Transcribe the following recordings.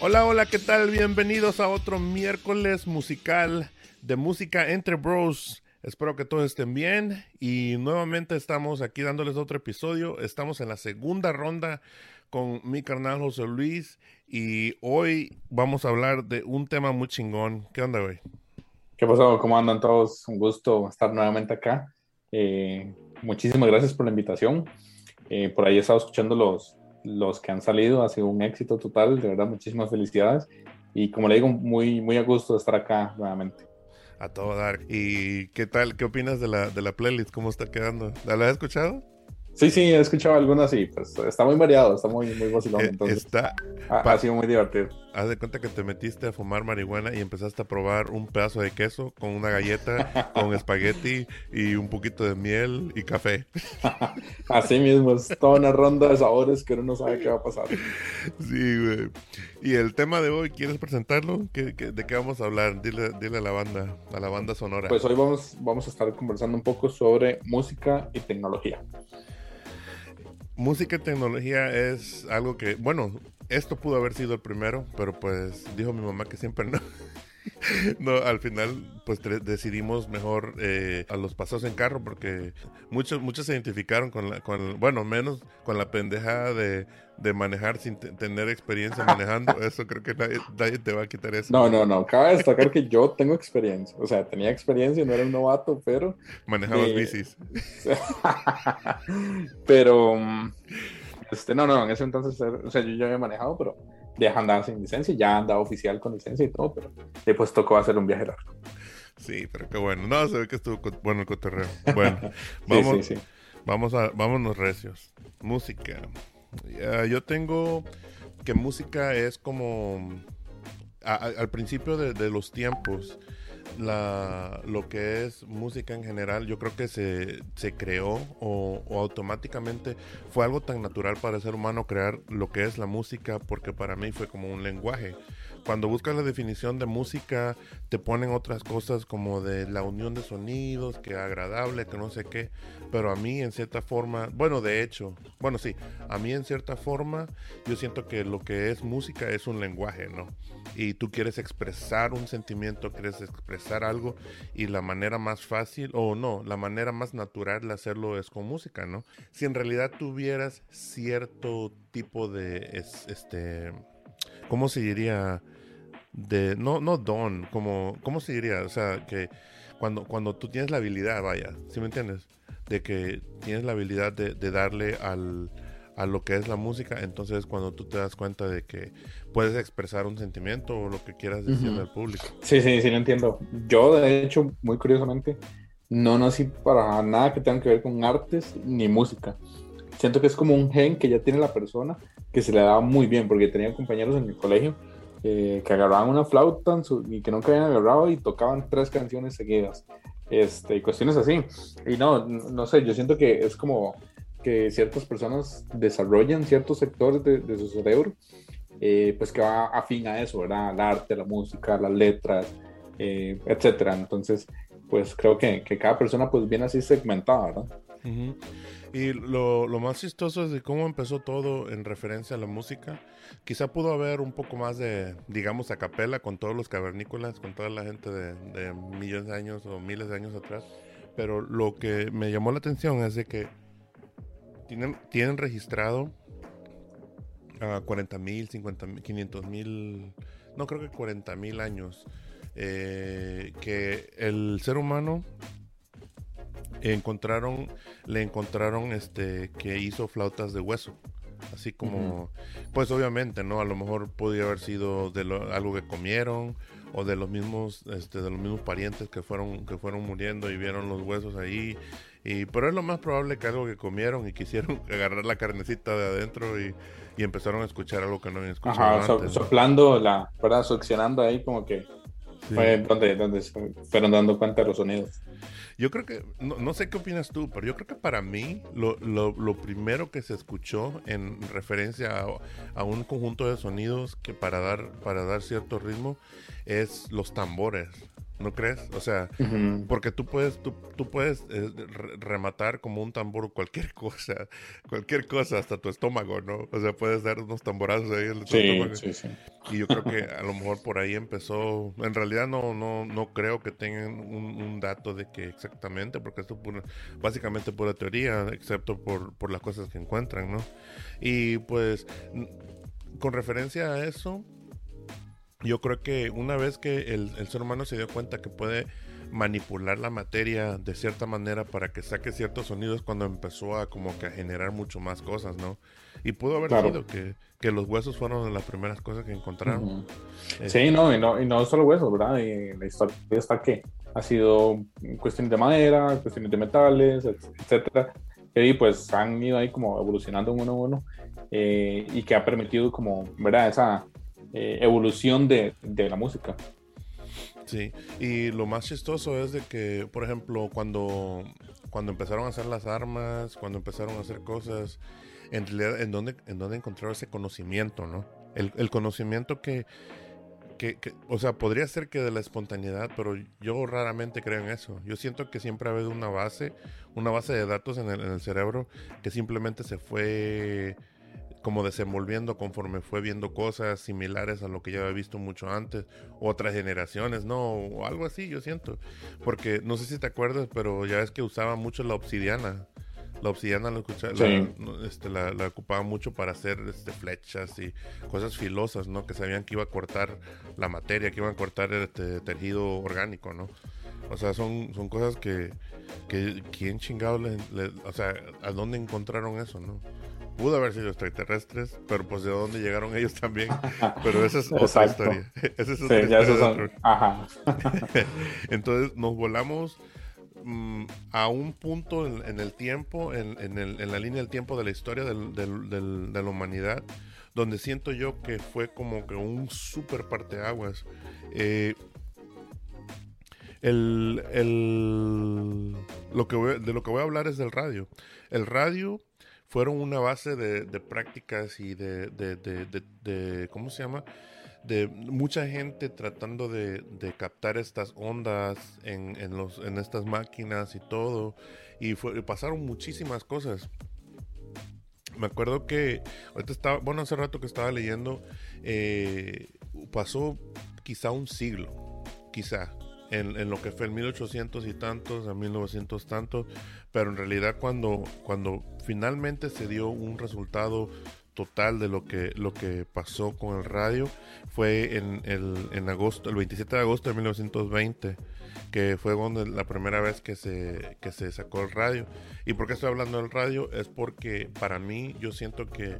Hola, hola, ¿qué tal? Bienvenidos a otro miércoles musical de música entre bros. Espero que todos estén bien y nuevamente estamos aquí dándoles otro episodio. Estamos en la segunda ronda con mi carnal José Luis y hoy vamos a hablar de un tema muy chingón. ¿Qué onda, güey? ¿Qué pasó? ¿Cómo andan todos? Un gusto estar nuevamente acá. Eh, muchísimas gracias por la invitación. Eh, por ahí he estado escuchando los, los que han salido, ha sido un éxito total, de verdad, muchísimas felicidades. Y como le digo, muy, muy a gusto de estar acá nuevamente. A todo dar. ¿Y qué tal? ¿Qué opinas de la, de la playlist? ¿Cómo está quedando? ¿La has escuchado? Sí, sí, he escuchado algunas y pues está muy variado, está muy, muy vacilón. Eh, Entonces, está, ha, ha sido muy divertido. Haz de cuenta que te metiste a fumar marihuana y empezaste a probar un pedazo de queso con una galleta, con espagueti y un poquito de miel y café. Así mismo, es toda una ronda de sabores que uno no sabe qué va a pasar. Sí, güey. Y el tema de hoy, ¿quieres presentarlo? ¿Qué, qué, de qué vamos a hablar? Dile, dile a la banda, a la banda sonora. Pues hoy vamos, vamos a estar conversando un poco sobre música y tecnología. Música y tecnología es algo que, bueno, esto pudo haber sido el primero, pero pues dijo mi mamá que siempre no. no, al final, pues decidimos mejor eh, a los pasos en carro porque muchos muchos se identificaron con la, con, bueno, menos con la pendejada de, de manejar sin tener experiencia manejando. Eso creo que nadie, nadie, te va a quitar eso. No, no, no. Cabe destacar que yo tengo experiencia. O sea, tenía experiencia, no era un novato, pero. Manejabas bicis. pero. Este, no, no, en ese entonces, o sea, yo ya había manejado, pero deja andar sin licencia, ya andaba oficial con licencia y todo, pero después tocó hacer un viaje largo. Sí, pero qué bueno. No, se ve que estuvo bueno el cotorreo. Bueno, vamos, sí, sí, sí. vamos a, vámonos recios. Música. Uh, yo tengo que música es como al principio de, de los tiempos la, lo que es música en general, yo creo que se, se creó o, o, automáticamente fue algo tan natural para el ser humano crear lo que es la música, porque para mí fue como un lenguaje. Cuando buscas la definición de música, te ponen otras cosas como de la unión de sonidos, que agradable, que no sé qué, pero a mí en cierta forma, bueno, de hecho, bueno, sí, a mí en cierta forma, yo siento que lo que es música es un lenguaje, ¿no? Y tú quieres expresar un sentimiento, quieres expresar algo y la manera más fácil o no, la manera más natural de hacerlo es con música, ¿no? Si en realidad tuvieras cierto tipo de este ¿cómo se diría? de no no don, como cómo se diría, o sea, que cuando cuando tú tienes la habilidad, vaya, ¿sí me entiendes? De que tienes la habilidad de, de darle al a lo que es la música, entonces cuando tú te das cuenta de que puedes expresar un sentimiento o lo que quieras decirle uh -huh. al público. Sí, sí, sí, lo entiendo. Yo, de hecho, muy curiosamente, no nací para nada que tenga que ver con artes ni música. Siento que es como un gen que ya tiene la persona que se le daba muy bien, porque tenía compañeros en el colegio eh, que agarraban una flauta y que nunca habían agarrado y tocaban tres canciones seguidas. Este, cuestiones así. Y no, no sé, yo siento que es como que ciertas personas desarrollan ciertos sectores de, de su cerebro, eh, pues que va afín a eso, ¿verdad? Al arte, la música, las letras, eh, etcétera. Entonces, pues creo que, que, cada persona pues viene así segmentada, ¿verdad? Uh -huh. Y lo, lo, más chistoso es de cómo empezó todo en referencia a la música. Quizá pudo haber un poco más de, digamos, a capela con todos los cavernícolas, con toda la gente de, de millones de años o miles de años atrás. Pero lo que me llamó la atención es de que tienen, tienen registrado a 40 mil, 50 mil, 500 mil, no creo que 40 mil años, eh, que el ser humano encontraron, le encontraron este, que hizo flautas de hueso. Así como, pues obviamente, ¿no? A lo mejor podía haber sido de algo que comieron o de los mismos, este, de los mismos parientes que fueron, que fueron muriendo y vieron los huesos ahí. Y, pero es lo más probable que algo que comieron y quisieron agarrar la carnecita de adentro y, empezaron a escuchar algo que no habían escuchado Ajá, soplando la, ¿verdad? Succionando ahí como que fue donde, donde fueron dando cuenta de los sonidos. Yo creo que, no, sé qué opinas tú, pero yo creo que para mí lo, lo, primero que se escuchó en referencia a, un conjunto de sonidos que para dar, para dar cierto ritmo es los tambores. ¿No crees? O sea, porque tú puedes, tú, tú puedes eh, rematar como un tambor cualquier cosa, cualquier cosa, hasta tu estómago, ¿no? O sea, puedes dar unos tamborazos ahí en tu estómago. Sí, sí. Y yo creo que a lo mejor por ahí empezó. En realidad no, no, no creo que tengan un, dato de que exactamente, porque esto es básicamente pura teoría, excepto por, por las cosas que encuentran, ¿no? Y pues, con referencia a eso, yo creo que una vez que el, ser humano se dio cuenta que puede manipular la materia de cierta manera para que saque ciertos sonidos cuando empezó a como que a generar mucho más cosas, ¿no? Y pudo haber sido que, los huesos fueron las primeras cosas que encontraron. Sí, no y, no, y no solo huesos, ¿verdad? Y la historia está que ha sido cuestiones de madera, cuestiones de metales, etcétera. Y pues han ido ahí como evolucionando uno a uno eh, y que ha permitido como, ¿verdad? Esa eh, evolución de, de, la música. Sí, y lo más chistoso es de que, por ejemplo, cuando, cuando empezaron a hacer las armas, cuando empezaron a hacer cosas, en realidad, ¿en dónde, en dónde ese conocimiento, no? El, el conocimiento que, que, o sea, podría ser que de la espontaneidad, pero yo raramente creo en eso. Yo siento que siempre ha habido una base, una base de datos en el, en el cerebro que simplemente se fue como desenvolviendo conforme fue viendo cosas similares a lo que ya había visto mucho antes, otras generaciones, ¿no? O algo así, yo siento. Porque no sé si te acuerdas, pero ya es que usaba mucho la obsidiana. La obsidiana la, este, la, la, ocupaba mucho para hacer este, flechas y cosas filosas, ¿no? Que sabían que iba a cortar la materia, que iban a cortar este tejido orgánico, ¿no? O sea, son, son cosas que, que ¿quién chingado le, o sea, a dónde encontraron eso, no? Pudo haber sido extraterrestres, pero pues de dónde llegaron ellos también. Pero esa es otra historia. Esa es otra historia. Ajá. Entonces nos volamos mm, a un punto en, el tiempo, en, el, en, la línea del tiempo de la historia del, del, de la humanidad, donde siento yo que fue como que un super parteaguas. Eh, el, el, lo que de lo que voy a hablar es del radio. El radio fueron una base de, prácticas y de, de, ¿cómo se llama? De mucha gente tratando de, captar estas ondas en, en, los, en estas máquinas y todo. Y, pasaron muchísimas cosas. Me acuerdo que, ahorita estaba, bueno, hace rato que estaba leyendo, eh, pasó quizá un siglo, quizá, en, lo que fue el 1800 y tantos, a 1900 tantos, pero en realidad cuando, cuando finalmente se dio un resultado total de lo que, lo que pasó con el radio fue en, el, en agosto, el 27 de agosto de 1920, que fue donde la primera vez que se, que se sacó el radio. ¿Y por qué estoy hablando del radio? Es porque para mí yo siento que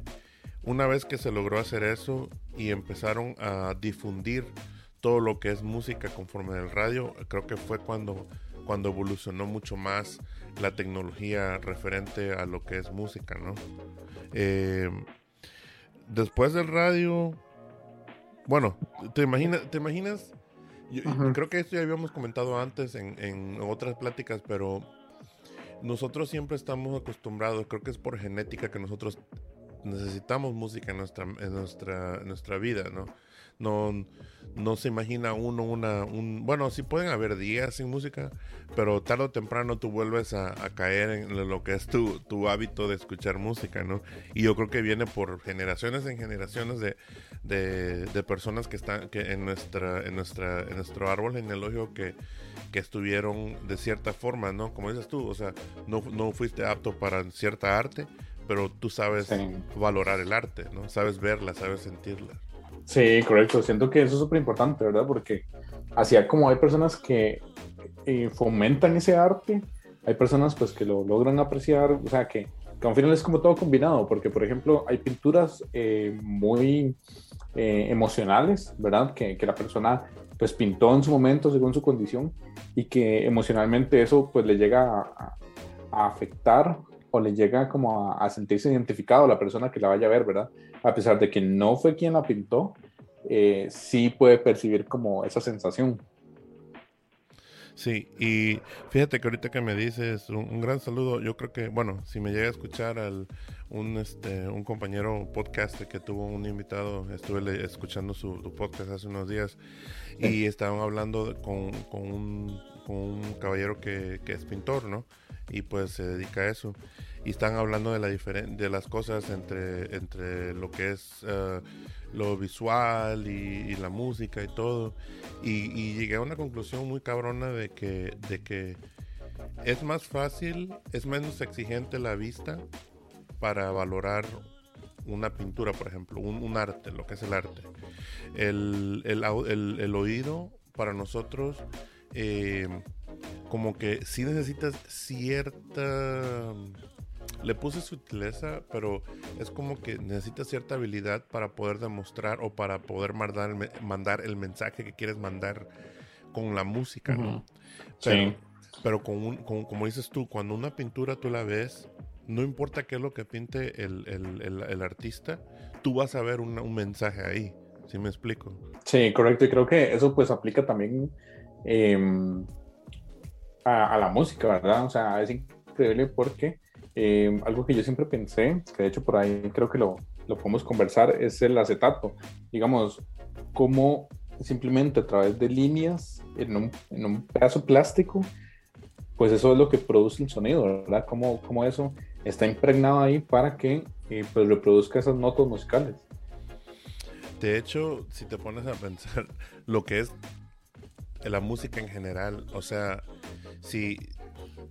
una vez que se logró hacer eso y empezaron a difundir todo lo que es música conforme del radio, creo que fue cuando, cuando evolucionó mucho más la tecnología referente a lo que es música, ¿no? Eh, después del radio, bueno, ¿te imaginas? ¿Te imaginas? creo que esto ya habíamos comentado antes en, en otras pláticas, pero nosotros siempre estamos acostumbrados, creo que es por genética que nosotros necesitamos música en nuestra, en nuestra, en nuestra vida, ¿no? No, no se imagina uno una... Un, bueno, sí pueden haber días sin música, pero tarde o temprano tú vuelves a, caer en lo que es tu, tu, hábito de escuchar música, ¿no? Y yo creo que viene por generaciones en generaciones de, de, personas que están que en, nuestra, en, nuestra, en nuestro árbol genealógico que, que estuvieron de cierta forma, ¿no? Como dices tú, o sea, no, no fuiste apto para cierta arte, pero tú sabes valorar el arte, ¿no? Sabes verla, sabes sentirla. Sí, correcto. Siento que eso es súper importante, ¿verdad? Porque así como hay personas que eh, fomentan ese arte, hay personas pues que lo logran apreciar, o sea, que, que al final es como todo combinado, porque por ejemplo hay pinturas eh, muy eh, emocionales, ¿verdad? Que, que, la persona pues pintó en su momento según su condición y que emocionalmente eso pues le llega a, a afectar o le llega como a, sentirse identificado a la persona que la vaya a ver, ¿verdad? A pesar de que no fue quien la pintó, eh, sí puede percibir como esa sensación. Sí, y fíjate que ahorita que me dices, un, gran saludo, yo creo que, bueno, si me llega a escuchar al, un, este, un compañero podcast que tuvo un invitado, estuve escuchando su, podcast hace unos días y estaban hablando con, con, un, con un caballero que, que es pintor, ¿no? Y pues se dedica a eso. Y están hablando de, la de las cosas entre, entre lo que es eh, lo visual y, la música y todo. Y, llegué a una conclusión muy cabrona de que, de que es más fácil, es menos exigente la vista para valorar una pintura, por ejemplo, un, arte, lo que es el arte. El, el, el, el oído para nosotros... Eh, como que si necesitas cierta... Le puse sutileza, pero es como que necesitas cierta habilidad para poder demostrar o para poder mandar el, mandar el mensaje que quieres mandar con la música, ¿no? Pero, sí. pero con un, como dices tú, cuando una pintura tú la ves, no importa qué es lo que pinte el, el, el, artista, tú vas a ver un mensaje ahí. ¿Sí me explico? Sí, correcto. Y creo que eso pues aplica también eh, a, la música, ¿verdad? O sea, es increíble porque eh, algo que yo siempre pensé, que de hecho por ahí creo que lo, lo podemos conversar, es el acetato. Digamos, cómo simplemente a través de líneas en un, en un, pedazo plástico, pues eso es lo que produce el sonido, ¿verdad? Cómo, cómo eso está impregnado ahí para que eh, pues reproduzca esas notas musicales. De hecho, si te pones a pensar lo que es la música en general, o sea, si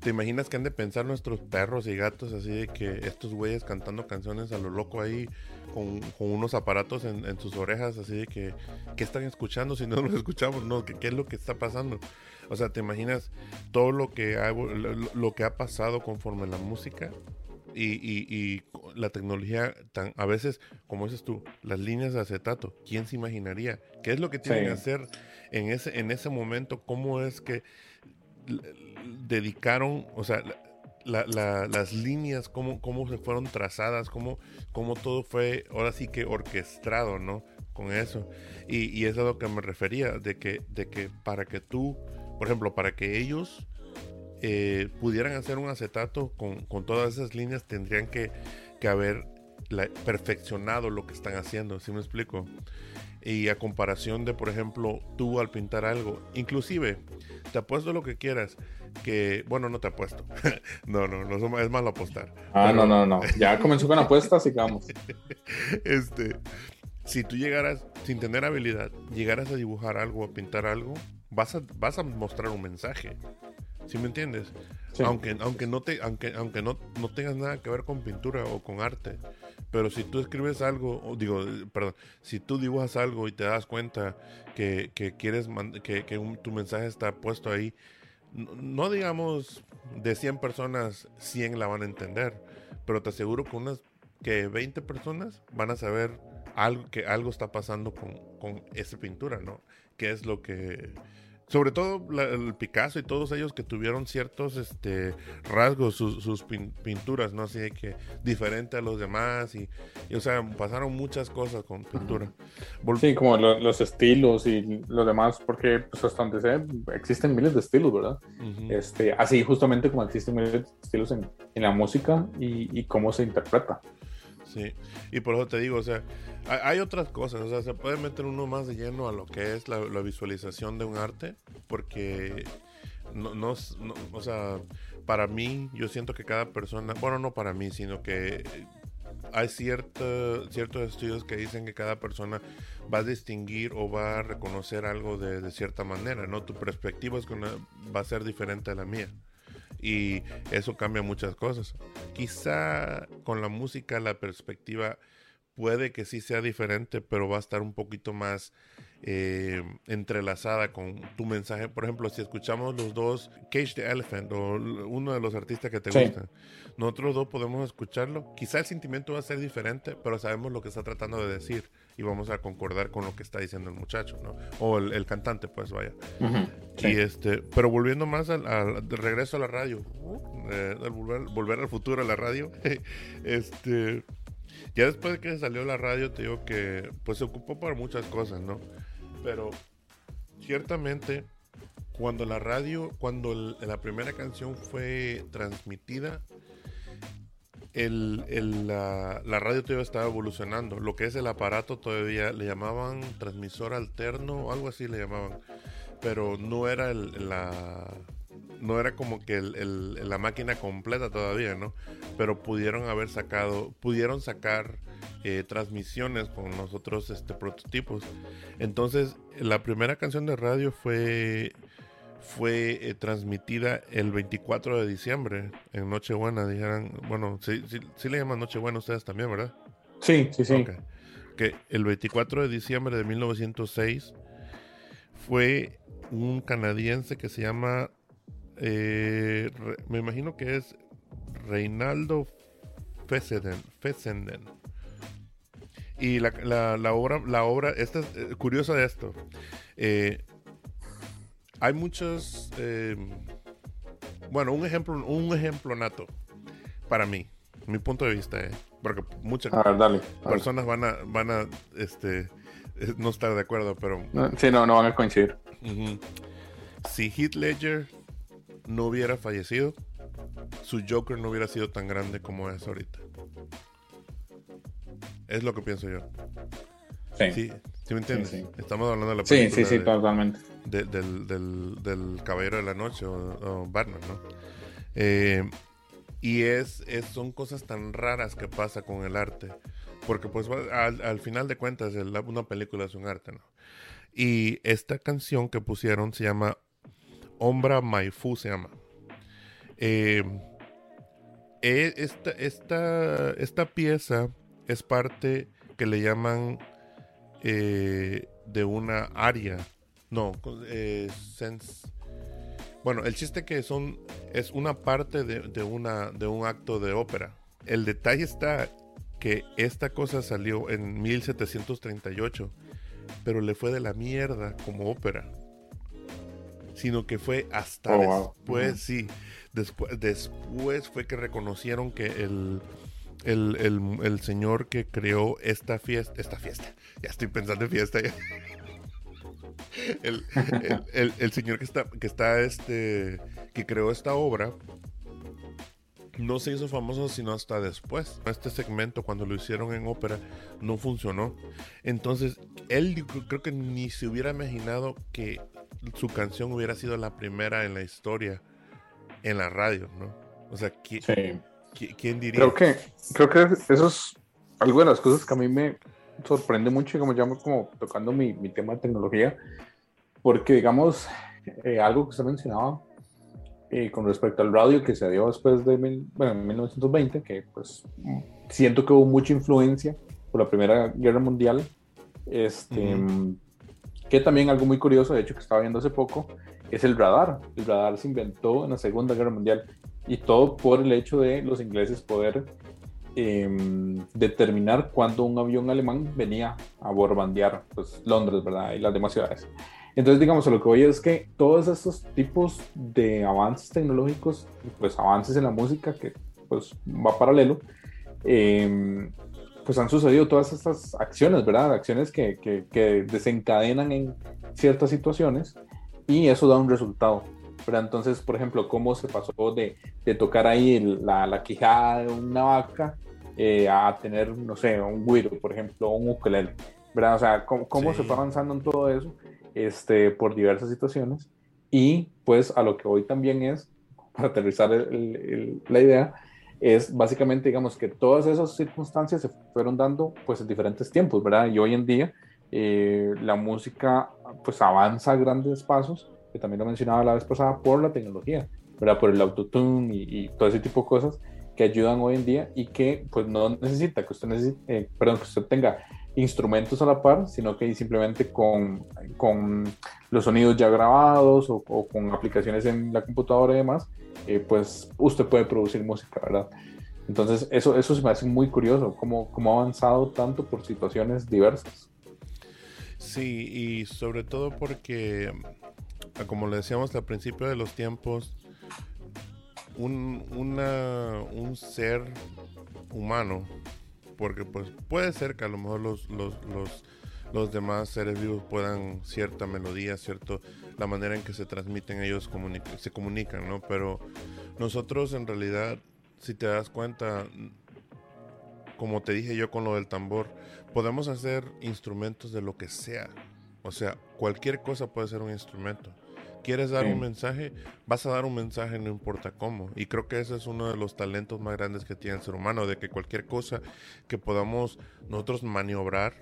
te imaginas que han de pensar nuestros perros y gatos así de que estos güeyes cantando canciones a lo loco ahí con, unos aparatos en, sus orejas así de que ¿qué están escuchando si no los escuchamos? No, ¿qué, ¿qué, es lo que está pasando? O sea, te imaginas todo lo que ha, lo, que ha pasado conforme la música y, y, la tecnología tan a veces como dices tú las líneas de acetato quién se imaginaría qué es lo que tienen que hacer en ese en ese momento cómo es que dedicaron, o sea, las líneas, cómo, cómo se fueron trazadas, cómo, cómo todo fue ahora sí que orquestado, ¿no? Con eso. Y, y eso es a lo que me refería, de que, de que para que tú, por ejemplo, para que ellos eh, pudieran hacer un acetato con, con, todas esas líneas, tendrían que, que haber perfeccionado lo que están haciendo, ¿sí me explico? Y a comparación de, por ejemplo, tú al pintar algo, inclusive, te apuesto lo que quieras, que, bueno, no te apuesto. no, no, no, es malo apostar. Ah, no, no, no. Ya comenzó con apuestas, sigamos. este, si tú llegaras, sin tener habilidad, llegaras a dibujar algo, a pintar algo, vas a, vas a mostrar un mensaje. ¿Sí me entiendes? Aunque, aunque, no, te, aunque, aunque no, no tengas nada que ver con pintura o con arte, pero si tú escribes algo, digo, perdón, si tú dibujas algo y te das cuenta que, que quieres que, que tu mensaje está puesto ahí, no, digamos de 100 personas, 100 la van a entender, pero te aseguro que unas que 20 personas van a saber algo que algo está pasando con, con esa pintura, ¿no? ¿Qué es lo que sobre todo el Picasso y todos ellos que tuvieron ciertos este, rasgos, sus, pinturas, ¿no? Así que diferente a los demás y, o sea, pasaron muchas cosas con pintura. sí, como los estilos y lo demás, porque pues hasta donde sé, existen miles de estilos, ¿verdad? este, así justamente como existen miles de estilos en, en la música y, y cómo se interpreta. Sí, y por eso te digo, o sea, hay otras cosas, o sea, se puede meter uno más de lleno a lo que es la, visualización de un arte, porque no, no, o sea, para mí, yo siento que cada persona, bueno, no para mí, sino que hay cierto, ciertos estudios que dicen que cada persona va a distinguir o va a reconocer algo de, cierta manera, ¿no? Tu perspectiva es va a ser diferente a la mía. Y eso cambia muchas cosas. Quizá con la música la perspectiva puede que sí sea diferente, pero va a estar un poquito más eh, entrelazada con tu mensaje. Por ejemplo, si escuchamos los dos, Cage the Elephant o uno de los artistas que te gustan, nosotros dos podemos escucharlo. Quizá el sentimiento va a ser diferente, pero sabemos lo que está tratando de decir y vamos a concordar con lo que está diciendo el muchacho, ¿no? O el, cantante, pues vaya. Y este, pero volviendo más al, regreso a la radio, eh, volver, volver al futuro a la radio, este ya después de que salió la radio, te digo que pues se ocupó para muchas cosas, ¿no? Pero ciertamente cuando la radio, cuando la primera canción fue transmitida, el, la, radio todavía estaba evolucionando. Lo que es el aparato todavía le llamaban transmisor alterno algo así le llamaban. Pero no era la, no era como que la máquina completa todavía, ¿no? Pero pudieron haber sacado, pudieron sacar eh, transmisiones con nosotros este, prototipos. Entonces, la primera canción de radio fue, fue eh, transmitida el 24 de diciembre, en Nochebuena, dijeran, bueno, sí, sí, le llaman Nochebuena ustedes también, ¿verdad? Sí, sí, sí. Que el 24 de diciembre de 1906 fue un canadiense que se llama eh, me imagino que es Reinaldo Fessenden. Y la, obra, la obra, esta es eh, curiosa de esto. Eh, hay muchos, bueno, un ejemplo, un ejemplo nato para mí, mi punto de vista, porque muchas personas van a, van a, este, no estar de acuerdo, pero. Sí, no, no van a coincidir. Si Heath Ledger no hubiera fallecido, su Joker no hubiera sido tan grande como es ahorita. Es lo que pienso yo. Sí. ¿Sí, me entiendes? Estamos hablando de la película. Sí, sí, sí, totalmente. del, del, Caballero de la Noche o, Batman, ¿no? Eh, y es, son cosas tan raras que pasa con el arte. Porque pues al, final de cuentas una película es un arte, ¿no? Y esta canción que pusieron se llama Ombra Maifu se llama. Eh, eh, esta, esta, esta, pieza es parte que le llaman eh, de una área. No, bueno, el chiste que son es una parte de, una, de un acto de ópera. El detalle está que esta cosa salió en 1738, pero le fue de la mierda como ópera sino que fue hasta oh, después, sí, después, después fue que reconocieron que el, el, señor que creó esta fiesta, esta fiesta, ya estoy pensando en fiesta El, señor que está, que está, este, que creó esta obra, no se hizo famoso sino hasta después. Este segmento, cuando lo hicieron en ópera, no funcionó. Entonces, él creo que ni se hubiera imaginado que su canción hubiera sido la primera en la historia en la radio, ¿no? O sea, ¿quién, diría? Creo que, creo que eso es algo de las cosas que a mí me sorprende mucho, como llamo como tocando mi, mi tema de tecnología, porque digamos, eh, algo que usted mencionaba eh, con respecto al radio que se dio después de bueno, 1920, que pues siento que hubo mucha influencia por la Primera Guerra Mundial, este, que también algo muy curioso, de hecho que estaba viendo hace poco, es el radar. El radar se inventó en la Segunda Guerra Mundial y todo por el hecho de los ingleses poder em, determinar cuándo un avión alemán venía a borbandear pues, Londres, ¿verdad? Y las demás ciudades. Entonces, digamos, lo que voy es que todos estos tipos de avances tecnológicos, pues avances en la música, que pues va paralelo, eh, pues han sucedido todas estas acciones, ¿verdad? Acciones que, que, desencadenan en ciertas situaciones y eso da un resultado. ¿verdad? Entonces, por ejemplo, cómo se pasó de, de tocar ahí la, la, quijada de una vaca eh, a tener, no sé, un guiro, por ejemplo, un ukelele, ¿verdad? O sea, cómo, cómo se fue avanzando en todo eso este, por diversas situaciones y pues a lo que hoy también es, para aterrizar la idea, es básicamente, digamos, que todas esas circunstancias se fueron dando pues en diferentes tiempos, ¿verdad? Y hoy en día eh, la música pues avanza a grandes pasos, que también lo mencionaba la vez pasada, por la tecnología. ¿verdad? Por el autotune y, y todo ese tipo de cosas que ayudan hoy en día y que pues no necesita que usted necesite, eh, perdón, que usted tenga instrumentos a la par, sino que simplemente con, con los sonidos ya grabados o, con aplicaciones en la computadora y demás, eh, pues usted puede producir música, ¿verdad? Entonces eso, eso se me hace muy curioso, cómo, cómo ha avanzado tanto por situaciones diversas. Sí, y sobre todo porque, como le decíamos al principio de los tiempos, un, un ser humano, porque pues puede ser que a lo mejor los, los, los demás seres vivos puedan cierta melodía, cierto, la manera en que se transmiten ellos se comunican, ¿no? Pero nosotros en realidad, si te das cuenta, como te dije yo con lo del tambor, podemos hacer instrumentos de lo que sea. O sea, cualquier cosa puede ser un instrumento quieres dar un mensaje, vas a dar un mensaje no importa cómo. Y creo que ese es uno de los talentos más grandes que tiene el ser humano, de que cualquier cosa que podamos nosotros maniobrar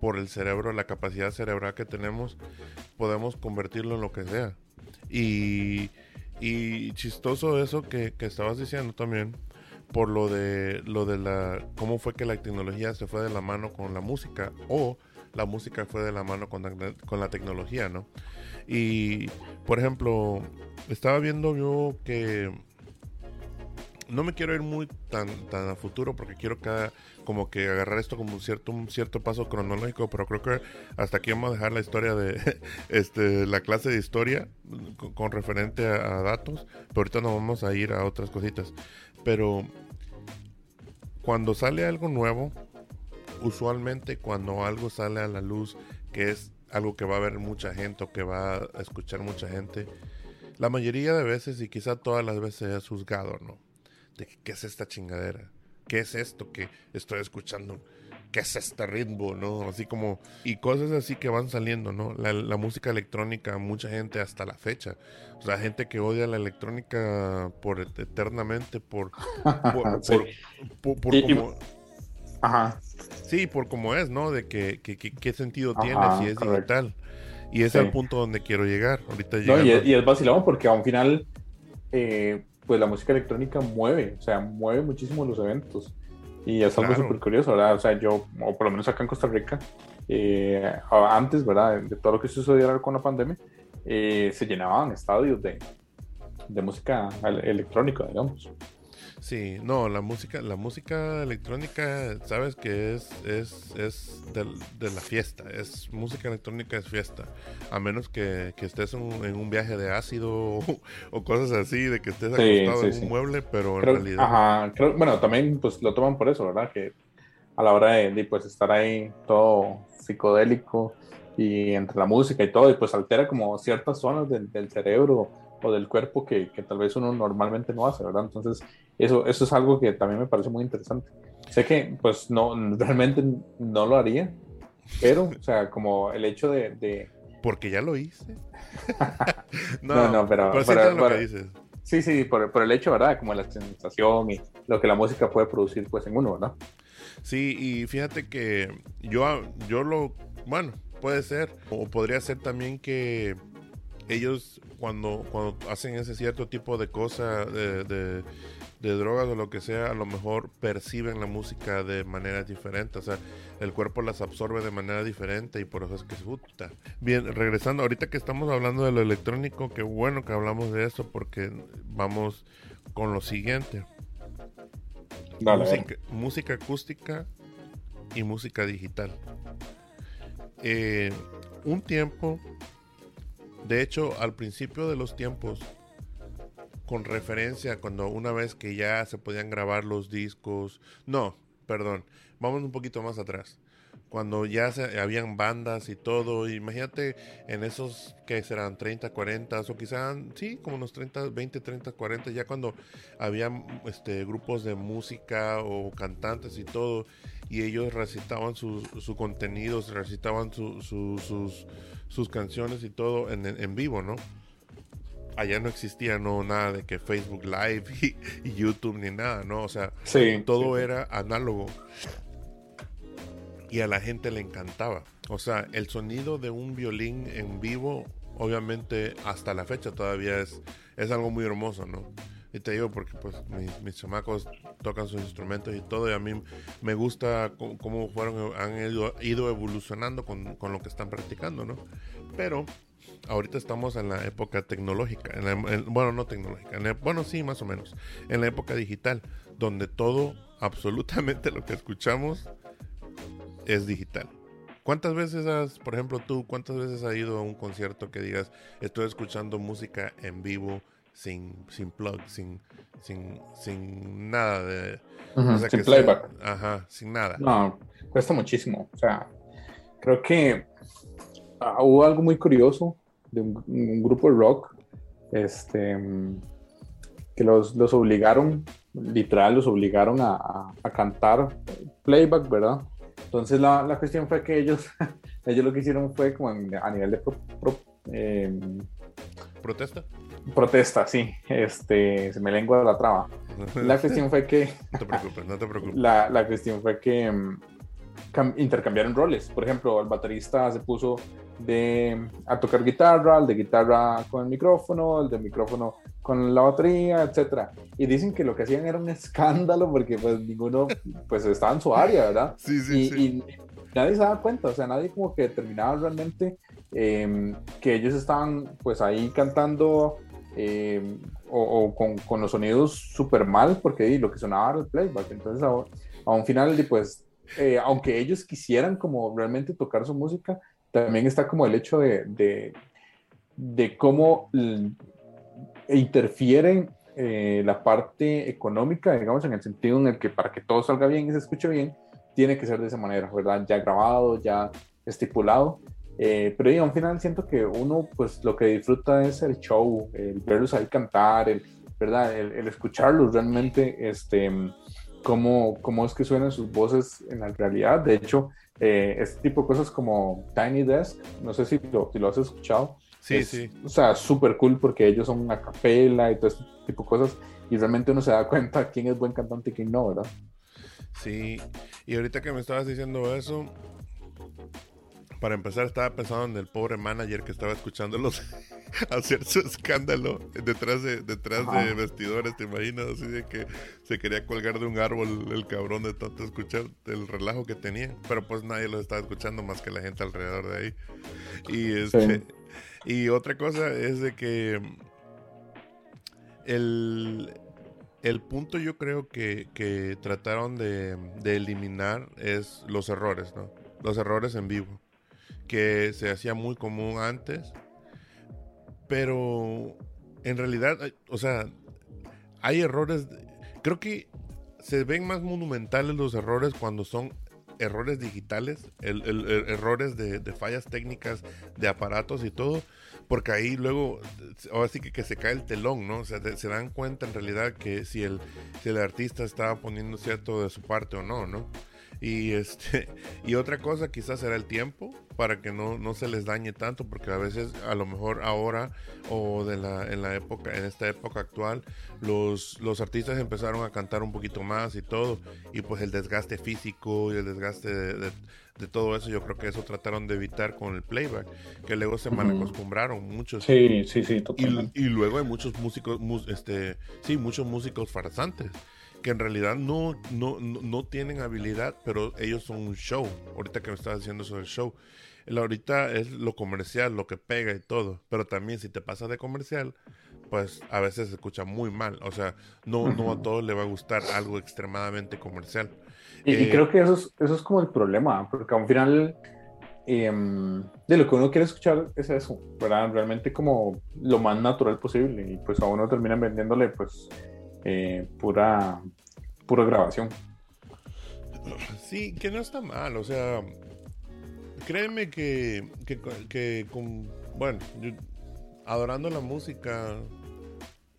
por el cerebro, la capacidad cerebral que tenemos, podemos convertirlo en lo que sea. Y, y chistoso eso que, que estabas diciendo también, por lo de lo de la cómo fue que la tecnología se fue de la mano con la música o la música fue de la mano con con la tecnología, ¿no? Y, por ejemplo, estaba viendo yo que no me quiero ir muy tan, tan a futuro porque quiero cada, como que agarrar esto como un cierto, un cierto paso cronológico, pero creo que hasta aquí vamos a dejar la historia de este, la clase de historia con, referente a, datos, pero ahorita nos vamos a ir a otras cositas. Pero cuando sale algo nuevo, usualmente cuando algo sale a la luz que es algo que va a ver mucha gente o que va a escuchar mucha gente, la mayoría de veces y quizá todas las veces es juzgado, ¿no? De qué es esta chingadera, qué es esto que estoy escuchando, qué es este ritmo, ¿no? Así como, y cosas así que van saliendo, ¿no? La, música electrónica, mucha gente hasta la fecha, o sea, gente que odia la electrónica por eternamente, por, por, como... Ajá. Sí, por cómo es, ¿no? De que, qué sentido tiene si es digital. Y ese es el punto donde quiero llegar. Ahorita no, y, es, y, es, vacilón porque a un final, eh, pues la música electrónica mueve, o sea, mueve muchísimo los eventos. Y es algo súper curioso, ¿verdad? O sea, yo, o por lo menos acá en Costa Rica, eh, antes, ¿verdad? De todo lo que sucedió con la pandemia, eh, se llenaban estadios de, de música electrónica, digamos. Sí, no, la música, la música electrónica, sabes que es, es, es de, la fiesta, es música electrónica es fiesta, a menos que, estés en un, viaje de ácido o, cosas así, de que estés acostado en un mueble, pero en realidad. Ajá, bueno, también pues lo toman por eso, ¿verdad? Que a la hora de, pues estar ahí todo psicodélico y entre la música y todo, y pues altera como ciertas zonas del, del cerebro o del cuerpo que, que, tal vez uno normalmente no hace, ¿verdad? Entonces, eso, eso es algo que también me parece muy interesante. Sé que, pues, no, realmente no lo haría, pero, o sea, como el hecho de... Porque ya lo hice. no, no, pero... sí, sí, por, por, el hecho, ¿verdad? Como la sensación y lo que la música puede producir, pues, en uno, ¿verdad? Sí, y fíjate que yo, yo lo... Bueno, puede ser, o podría ser también que ellos cuando, cuando hacen ese cierto tipo de cosas, de, de, drogas o lo que sea, a lo mejor perciben la música de manera diferente. O sea, el cuerpo las absorbe de manera diferente y por eso es que se gusta. Bien, regresando, ahorita que estamos hablando de lo electrónico, qué bueno que hablamos de eso porque vamos con lo siguiente. música, acústica y música digital. Eh, un tiempo de hecho, al principio de los tiempos, con referencia cuando una vez que ya se podían grabar los discos, no, perdón, vamos un poquito más atrás. Cuando ya se, habían bandas y todo, imagínate en esos que serán 30, 40 o quizás, sí, como unos 30, 20, 30, 40, ya cuando había este, grupos de música o cantantes y todo, y ellos recitaban sus su contenidos, recitaban sus sus canciones y todo en, en vivo, ¿no? Allá no existía no nada de que Facebook Live y, YouTube ni nada, ¿no? O sea, todo era análogo. Y a la gente le encantaba. O sea, el sonido de un violín en vivo, obviamente hasta la fecha todavía es, es algo muy hermoso, ¿no? Y te digo porque pues mis, chamacos tocan sus instrumentos y todo y a mí me gusta cómo, fueron, han ido, ido evolucionando con, con, lo que están practicando, ¿no? Pero ahorita estamos en la época tecnológica, en bueno, no tecnológica, bueno, sí, más o menos, en la época digital, donde todo, absolutamente lo que escuchamos es digital. ¿Cuántas veces has, por ejemplo, tú, cuántas veces has ido a un concierto que digas, estoy escuchando música en vivo sin, sin plug, sin, sin, sin nada de... sin playback. ajá, sin nada. No, cuesta muchísimo. O sea, creo que ah, hubo algo muy curioso de un, grupo de rock este, que los, los obligaron, literal, los obligaron a, a, cantar playback, ¿verdad? Entonces la, la, cuestión fue que ellos, ellos lo que hicieron fue como a nivel de em, protesta. Protesta, sí. Este, se me lengua la traba. La cuestión fue que. No te preocupes, no te preocupes. La, la cuestión fue que em, intercambiaron roles. Por ejemplo, el baterista se puso de a tocar guitarra, el de guitarra con el micrófono, el de micrófono con la batería, etcétera. Y dicen que lo que hacían era un escándalo porque pues ninguno pues estaba en su área, ¿verdad? Sí, sí, y, sí. y nadie se daba cuenta, o sea, nadie como que determinaba realmente em, que ellos estaban pues ahí cantando em, o, con, con, los sonidos súper mal porque lo que sonaba era el playback. Entonces a, un final pues eh, aunque ellos quisieran como realmente tocar su música, también está como el hecho de, de, de cómo interfieren eh, la parte económica, digamos, en el sentido en el que para que todo salga bien y se escuche bien, tiene que ser de esa manera, ¿verdad? Ya grabado, ya estipulado. Eh, pero al final siento que uno, pues lo que disfruta es el show, el verlos ahí cantar, el, ¿verdad? El, el escucharlos realmente, este, cómo, cómo es que suenan sus voces en la realidad. De hecho, eh, este tipo de cosas como Tiny Desk, no sé si lo, si lo has escuchado. Sí, sí. O sea, súper cool porque ellos son una capela y todo este tipo de cosas y realmente uno se da cuenta quién es buen cantante y quién no, ¿verdad? Sí, y ahorita que me estabas diciendo eso, para empezar, estaba pensando en el pobre manager que estaba escuchándolos hacer su escándalo detrás de detrás de vestidores, ¿te imaginas? Así de que se quería colgar de un árbol el cabrón de tanto escuchar el relajo que tenía. Pero pues nadie los estaba escuchando más que la gente alrededor de ahí. Y este, y otra cosa es de que el, el punto yo creo que, que trataron de, de eliminar es los errores, ¿no? Los errores en vivo que se hacía muy común antes, pero en realidad, o sea, hay errores, creo que se ven más monumentales los errores cuando son errores digitales, errores de, fallas técnicas de aparatos y todo, porque ahí luego, ahora sí que, se cae el telón, ¿no? O sea, se dan cuenta en realidad que si el, si el artista estaba poniendo cierto de su parte o no, ¿no? Y, este, y otra cosa quizás será el tiempo para que no, no se les dañe tanto, porque a veces a lo mejor ahora o de la, en la época, en esta época actual, los, los artistas empezaron a cantar un poquito más y todo, y pues el desgaste físico y el desgaste de, todo eso, yo creo que eso trataron de evitar con el playback, que luego se mal acostumbraron muchos. Sí, sí, sí, Y, y, luego hay muchos músicos, este, sí, muchos músicos farsantes que en realidad no, no, no, tienen habilidad, pero ellos son un show. Ahorita que me estás diciendo eso del show. El ahorita es lo comercial, lo que pega y todo. Pero también si te pasas de comercial, pues a veces se escucha muy mal. O sea, no, no a todos le va a gustar algo extremadamente comercial. Y, eh, creo que eso es, eso es como el problema, porque al final em, de lo que uno quiere escuchar es eso, ¿verdad? Realmente como lo más natural posible. Y pues a uno terminan vendiéndole pues eh, pura, pura grabación. Sí, que no está mal, o sea, créeme que, que, con, bueno, adorando la música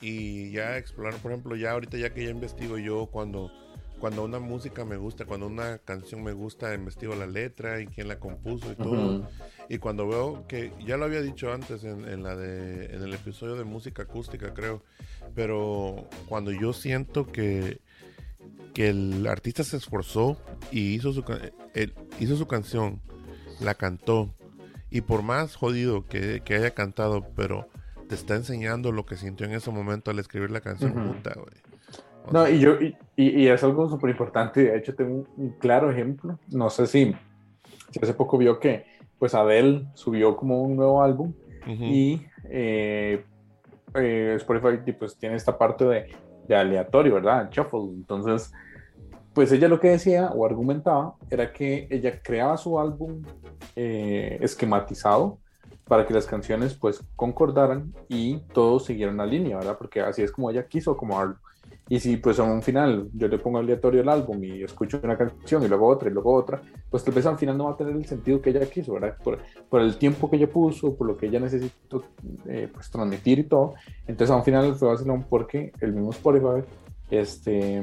y ya explorar, por ejemplo, ya ahorita ya que ya investigo yo cuando cuando una música me gusta, cuando una canción me gusta, investigo la letra y quién la compuso y todo. Y cuando veo que, ya lo había dicho antes en, la de, en el episodio de música acústica, creo, pero cuando yo siento que, que el artista se esforzó y hizo su, hizo su canción, la cantó, y por más jodido que, que haya cantado, pero te está enseñando lo que sintió en ese momento al escribir la canción. Puta, güey. No, y yo, y, y, es algo súper importante. De hecho, tengo un, claro ejemplo. No sé si, si, hace poco vio que, pues, Adele subió como un nuevo álbum y eh, eh, Spotify, pues, tiene esta parte de, de aleatorio, ¿verdad? Shuffle. Entonces, pues ella lo que decía o argumentaba era que ella creaba su álbum eh, esquematizado para que las canciones pues concordaran y todos siguieran la línea, ¿verdad? Porque así es como ella quiso acomodarlo. Y si pues a un final yo le pongo aleatorio el álbum y escucho una canción y luego otra y luego otra, pues tal vez al final no va a tener el sentido que ella quiso, ¿verdad? Por, por el tiempo que ella puso, por lo que ella necesitó eh, pues transmitir y todo. Entonces a un final fue vacilón porque el mismo Spotify este,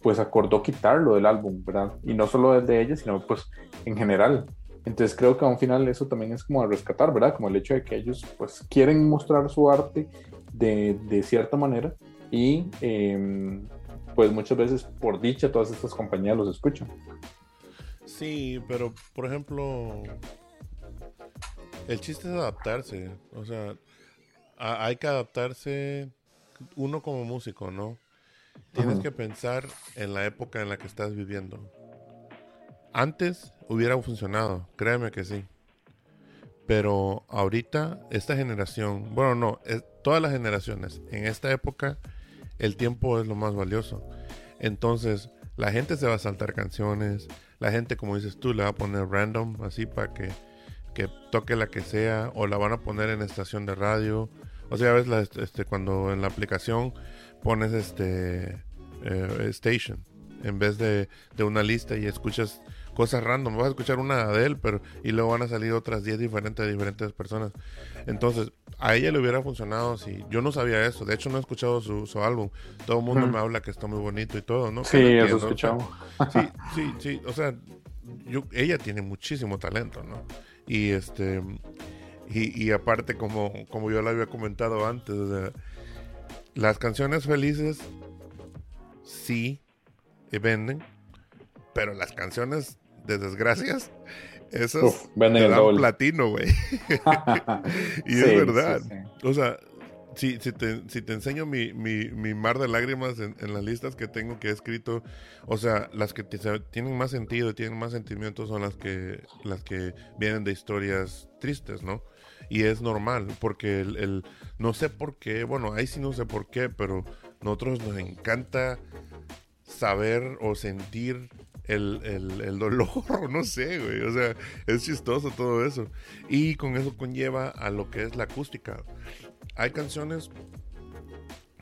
pues acordó quitarlo del álbum, ¿verdad? Y no solo desde ella, sino pues en general. Entonces creo que a un final eso también es como a rescatar, ¿verdad? Como el hecho de que ellos pues quieren mostrar su arte de, de cierta manera y em, pues muchas veces por dicha todas estas compañías los escuchan. Sí, pero por ejemplo, el chiste es adaptarse, o sea, hay que adaptarse uno como músico, ¿no? Tienes que pensar en la época en la que estás viviendo. Antes hubiera funcionado, créeme que sí. Pero ahorita, esta generación, bueno, no, todas las generaciones, en esta época, el tiempo es lo más valioso. Entonces, la gente se va a saltar canciones, la gente, como dices tú, le va a poner random, así para que, que toque la que sea, o la van a poner en estación de radio. O sea, ves la, este, cuando en la aplicación pones este eh, station en vez de, una lista y escuchas cosas random. Vas a escuchar una de él, pero y luego van a salir otras 10 diferentes de diferentes personas. Entonces, a ella le hubiera funcionado si yo no sabía eso. De hecho, no he escuchado su, álbum. Todo el mundo me habla que está muy bonito y todo, ¿no? Sí, eso escuchamos. sí, sí, sí. O sea, yo, ella tiene muchísimo talento, ¿no? Y este. Y, y aparte, como, como yo le había comentado antes, las canciones felices sí venden, pero las canciones de desgracias, esas venden dan platino, güey. y es verdad. O sea, si, si, te, si te enseño mi, mi, mar de lágrimas en, las listas que tengo que he escrito, o sea, las que tienen más sentido y tienen más sentimientos son las que, las que vienen de historias tristes, ¿no? Y es normal, porque el, el, no sé por qué, bueno, ahí sí no sé por qué, pero nosotros nos encanta saber o sentir el, el, dolor, no sé, güey. O sea, es chistoso todo eso. Y con eso conlleva a lo que es la acústica. Hay canciones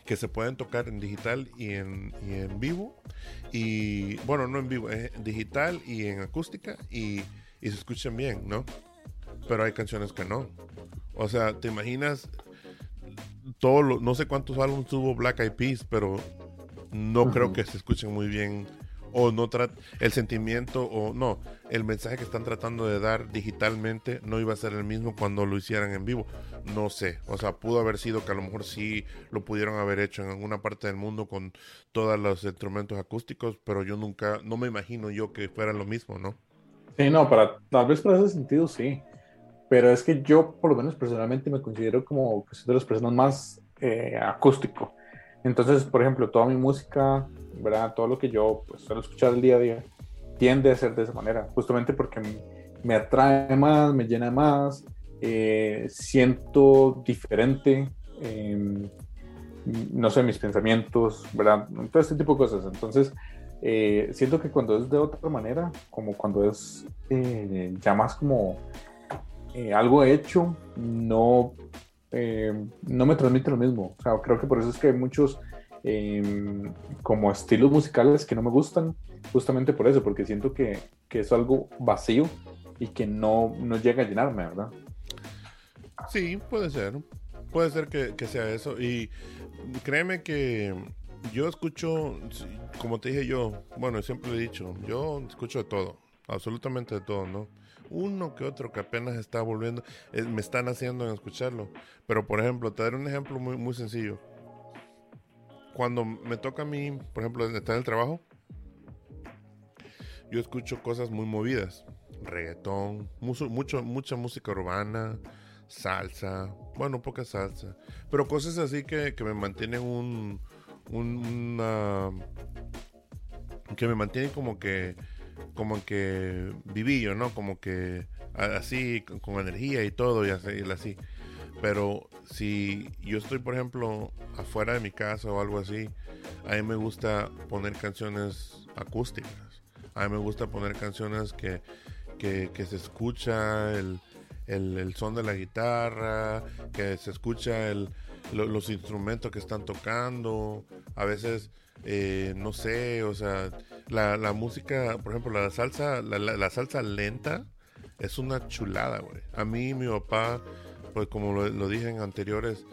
que se pueden tocar en digital y en, y en vivo. Y bueno, no en vivo, en digital y en acústica. Y, y se escuchan bien, ¿no? Pero hay canciones que no. O sea, te imaginas todo no sé cuántos álbumes tuvo Black Eyed Peas, pero no creo que se escuchen muy bien o no el sentimiento o no, el mensaje que están tratando de dar digitalmente no iba a ser el mismo cuando lo hicieran en vivo. No sé, o sea, pudo haber sido que a lo mejor sí lo pudieron haber hecho en alguna parte del mundo con todos los instrumentos acústicos, pero yo nunca, no me imagino yo que fuera lo mismo, ¿no? Sí, no, para, tal vez para ese sentido sí, pero es que yo por lo menos personalmente me considero como que soy de las personas más eh, acústico entonces, por ejemplo, toda mi música, ¿verdad? Todo lo que yo pues, suelo escuchar el día a día tiende a ser de esa manera, justamente porque me, atrae más, me llena más, eh, siento diferente, em, no sé, mis pensamientos, ¿verdad? Todo este tipo de cosas. Entonces, eh, siento que cuando es de otra manera, como cuando es eh, ya más como algo hecho, no eh, no me transmite lo mismo. O sea, creo que por eso es que hay muchos em, como estilos musicales que no me gustan, justamente por eso, porque siento que, que es algo vacío y que no, no, llega a llenarme, ¿verdad? Sí, puede ser. Puede ser que, que sea eso. Y créeme que yo escucho, como te dije yo, bueno, siempre he dicho, yo escucho de todo, absolutamente de todo, ¿no? uno que otro que apenas está volviendo, me están haciendo en escucharlo. Pero por ejemplo, te daré un ejemplo muy, muy sencillo. Cuando me toca a mí, por ejemplo, estar en el trabajo, yo escucho cosas muy movidas. Reggaetón, mucho, mucha música urbana, salsa, bueno, poca salsa, pero cosas así que, me mantienen un, una, que me mantienen como que, como que vivillo, ¿no? Como que así, con, energía y todo, y así. Pero si yo estoy, por ejemplo, afuera de mi casa o algo así, a mí me gusta poner canciones acústicas. A mí me gusta poner canciones que, que, se escucha el, el, son de la guitarra, que se escucha el, los instrumentos que están tocando. A veces, eh, no sé, o sea, la, la, música, por ejemplo, la salsa, la, la, salsa lenta es una chulada, güey. A mí, mi papá pues como lo, dije en anteriores,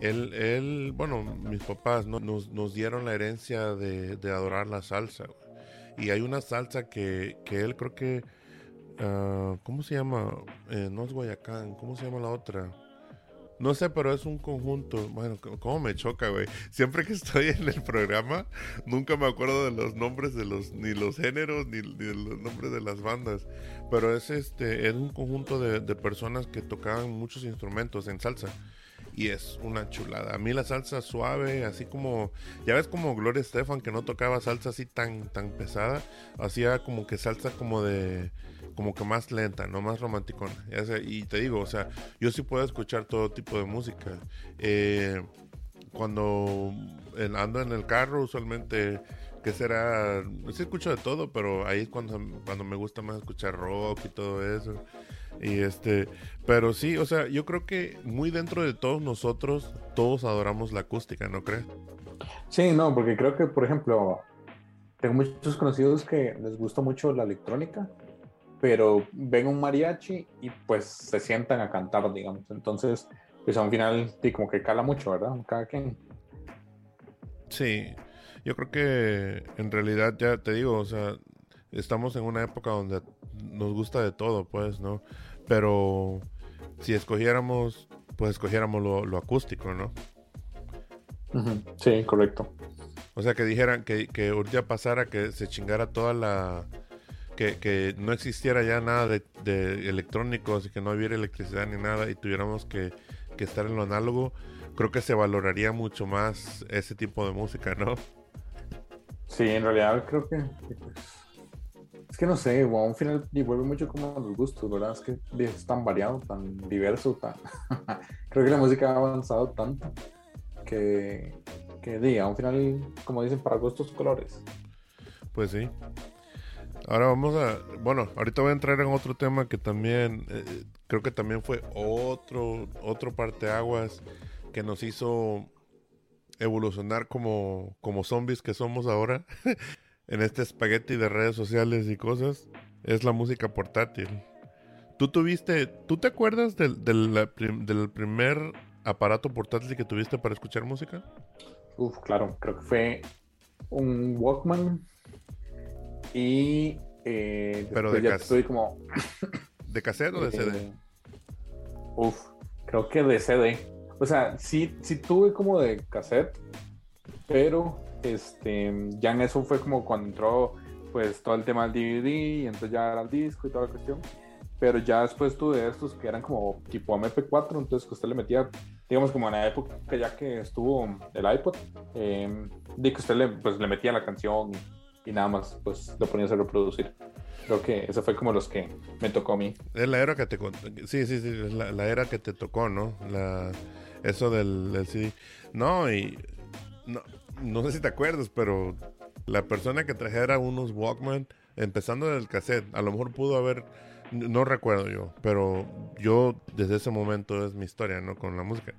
él, él bueno, mis papás ¿no? nos, nos dieron la herencia de, adorar la salsa. Y hay una salsa que, que él creo que, uh, ¿cómo se llama? Eh, no es Guayacán, ¿cómo se llama la otra? No sé, pero es un conjunto. Bueno, ¿cómo me choca, güey? Siempre que estoy en el programa, nunca me acuerdo de los nombres de los, ni los géneros, ni, ni los nombres de las bandas. Pero es este, es un conjunto de, de, personas que tocaban muchos instrumentos en salsa. Y es una chulada. A mí la salsa suave, así como, ya ves como Gloria Estefan que no tocaba salsa así tan, tan pesada, hacía como que salsa como de, como que más lenta, no más romanticona. Y te digo, o sea, yo sí puedo escuchar todo tipo de música. Eh, cuando ando en el carro, usualmente, ¿qué será? Sí escucho de todo, pero ahí es cuando, cuando me gusta más escuchar rock y todo eso. Y este, pero sí, o sea, yo creo que muy dentro de todos nosotros, todos adoramos la acústica, ¿no crees? Sí, no, porque creo que, por ejemplo, tengo muchos conocidos que les gusta mucho la electrónica pero ven un mariachi y pues se sientan a cantar, digamos. Entonces, pues a un final, sí, como que cala mucho, ¿verdad? Cada quien. Sí, yo creo que en realidad ya te digo, o sea, estamos en una época donde nos gusta de todo, pues, ¿no? Pero si escogiéramos, pues escogiéramos lo, acústico, ¿no? Sí, correcto. O sea, que dijeran que, que pasara que se chingara toda la que, no existiera ya nada de, electrónicos y que no hubiera electricidad ni nada y tuviéramos que, estar en lo análogo, creo que se valoraría mucho más ese tipo de música, ¿no? Sí, en realidad creo que, pues, es que no sé, a un final y vuelve mucho como a los gustos, ¿verdad? Es que es tan variado, tan diverso, tan... creo que la música ha avanzado tanto que, que a un final, como dicen, para gustos colores. Pues sí. Ahora vamos a, bueno, ahorita voy a entrar en otro tema que también, eh, creo que también fue otro, otro parteaguas que nos hizo evolucionar como, como zombies que somos ahora en este espagueti de redes sociales y cosas, es la música portátil. ¿Tú tuviste, tú te acuerdas del, del, del primer aparato portátil que tuviste para escuchar música? Uf, claro, creo que fue un Walkman y eh, Pero de ya estoy como... ¿De cassette o de CD? Eh, uf, creo que de CD. O sea, sí, sí tuve como de cassette, pero este, ya en eso fue como cuando entró pues todo el tema del DVD y entonces ya era el disco y toda la cuestión. Pero ya después tuve estos que eran como tipo MP4, entonces que usted le metía, digamos como en la época ya que estuvo el iPod, eh, de que usted le, pues, le metía la canción y nada más pues lo ponías a reproducir. Creo que eso fue como los que me tocó a mí. Es la era que te sí, sí, sí, la, la era que te tocó, ¿no? La eso del, CD. No, y no, no sé si te acuerdas, pero la persona que trajera unos Walkman, empezando del cassette, a lo mejor pudo haber, no recuerdo yo, pero yo desde ese momento es mi historia, ¿no? Con la música.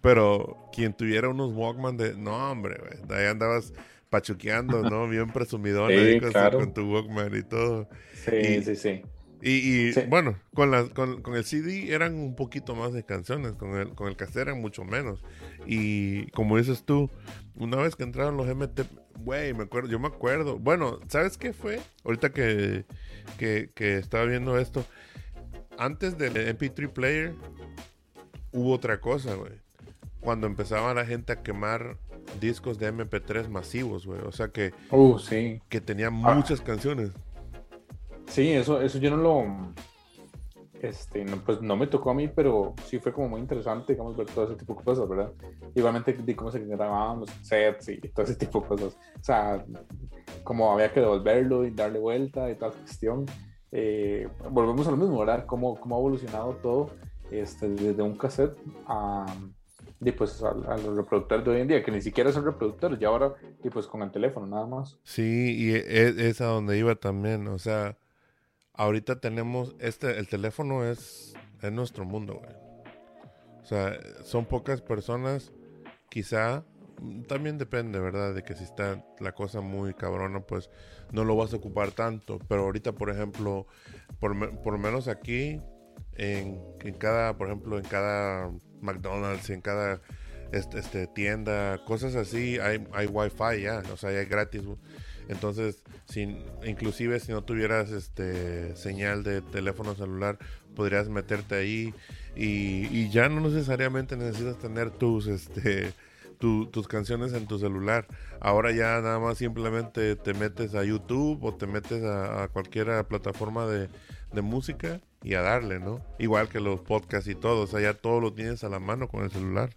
Pero quien tuviera unos Walkman de, no, hombre, de ahí andabas pachuqueando, ¿no? Bien presumidón ahí con, tu Walkman y todo. Sí, sí, sí. Y, bueno, con, la, con, el CD eran un poquito más de canciones, con el, con el cassette eran mucho menos. Y como dices tú, una vez que entraron los MT, güey, me acuerdo, yo me acuerdo. Bueno, ¿sabes qué fue? Ahorita que, que, que estaba viendo esto, antes del MP3 player hubo otra cosa, güey. Cuando empezaba la gente a quemar discos de MP3 masivos, güey. O sea que. Uh, sí. Que tenía muchas canciones. Sí, eso, eso yo no lo. este, no, pues no me tocó a mí, pero sí fue como muy interesante, digamos, ver todo ese tipo de cosas, ¿verdad? Igualmente de cómo se grababan los sets y todo ese tipo de cosas. O sea, cómo había que devolverlo y darle vuelta y toda cuestión. Eh, volvemos a lo mismo, ¿verdad? Cómo, cómo ha evolucionado todo este, desde un cassette a, y pues a, los reproductores de hoy en día, que ni siquiera son reproductores, y ahora y pues con el teléfono nada más. Sí, y es, es a donde iba también, o sea, ahorita tenemos, este, el teléfono es, es nuestro mundo, güey. O sea, son pocas personas, quizá, también depende, ¿verdad? De que si está la cosa muy cabrona, pues no lo vas a ocupar tanto. Pero ahorita, por ejemplo, por, por menos aquí, en, en, cada, por ejemplo, en cada McDonald's, en cada este, este, tienda, cosas así, hay, hay wifi ya, o sea, ya es gratis. Entonces, sin, inclusive si no tuvieras este señal de teléfono celular, podrías meterte ahí y, y ya no necesariamente necesitas tener tus este tus canciones en tu celular. Ahora ya nada más simplemente te metes a YouTube o te metes a, a cualquier plataforma de, de, música y a darle, ¿no? Igual que los podcasts y todo, o sea, ya todo lo tienes a la mano con el celular.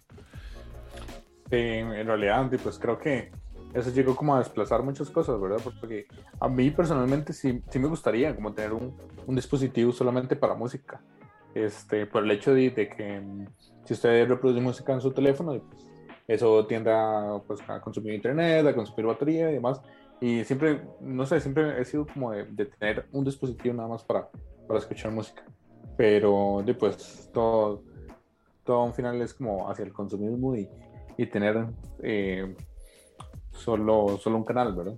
Sí, en realidad, pues creo que eso llegó como a desplazar muchas cosas, ¿verdad? Porque a mí personalmente sí, sí me gustaría como tener un, dispositivo solamente para música. Este, por el hecho de, que mm, si usted reproduce música en su teléfono, pues, eso tiende pues, a, consumir internet, a consumir batería y demás. Y siempre, no sé, siempre he sido como de, de tener un dispositivo nada más para, para escuchar música. Pero después todo, todo al final es como hacia el consumismo y, y tener eh, solo, solo un canal, ¿verdad?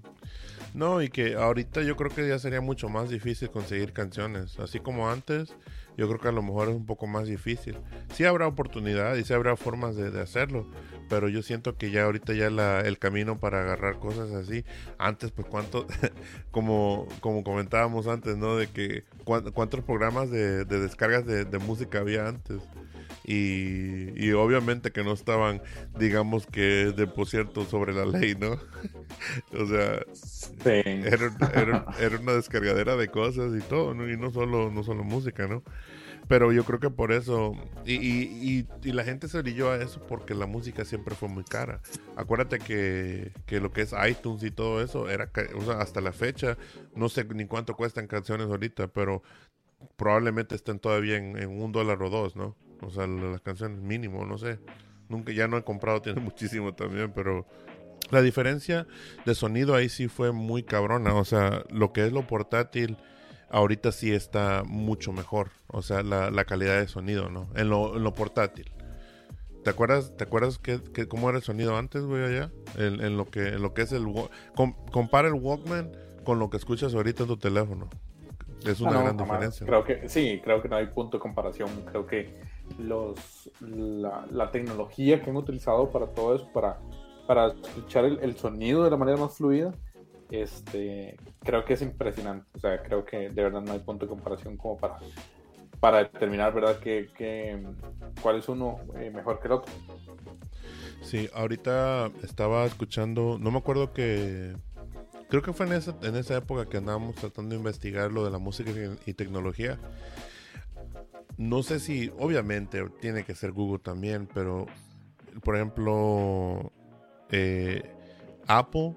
No, y que ahorita yo creo que ya sería mucho más difícil conseguir canciones. Así como antes, yo creo que a lo mejor es un poco más difícil. Sí habrá oportunidad y sí habrá formas de, hacerlo, pero yo siento que ya ahorita ya la, el camino para agarrar cosas así, antes pues cuánto, como, como comentábamos antes, ¿no? De que cuántos programas de, de descargas de, de música había antes. Y, obviamente que no estaban, digamos que de por cierto sobre la ley, ¿no? o sea, era, una descargadera de cosas y todo, ¿no? Y no solo, no solo música, ¿no? Pero yo creo que por eso, y, y, y, la gente se brilló a eso porque la música siempre fue muy cara. Acuérdate que, que lo que es iTunes y todo eso, era o sea, hasta la fecha, no sé ni cuánto cuestan canciones ahorita, pero probablemente estén todavía en, en un dólar o dos, ¿no? O sea, las canciones mínimo, no sé. Nunca, ya no he comprado, tiene muchísimo también, pero la diferencia de sonido ahí sí fue muy cabrona. O sea, lo que es lo portátil, ahorita sí está mucho mejor. O sea, la, la calidad de sonido, ¿no? En lo, en lo portátil. ¿Te acuerdas, te acuerdas que, cómo era el sonido antes, güey, allá? En, en, lo que, en lo que es el... compara el Walkman con lo que escuchas ahorita en tu teléfono. Es una ah, gran diferencia. Creo que sí, creo que no hay punto de comparación. Creo que los, la, tecnología que han utilizado para todo eso, para, para escuchar el, sonido de la manera más fluida, este, creo que es impresionante. O sea, creo que de verdad no hay punto de comparación como para, para determinar, ¿verdad?, que, cuál es uno eh, mejor que el otro. Sí, ahorita estaba escuchando, no me acuerdo que... Creo que fue en esa, en esa época que andábamos tratando de investigar lo de la música y tecnología no sé si, obviamente, tiene que ser Google también, pero, por ejemplo, eh, Apple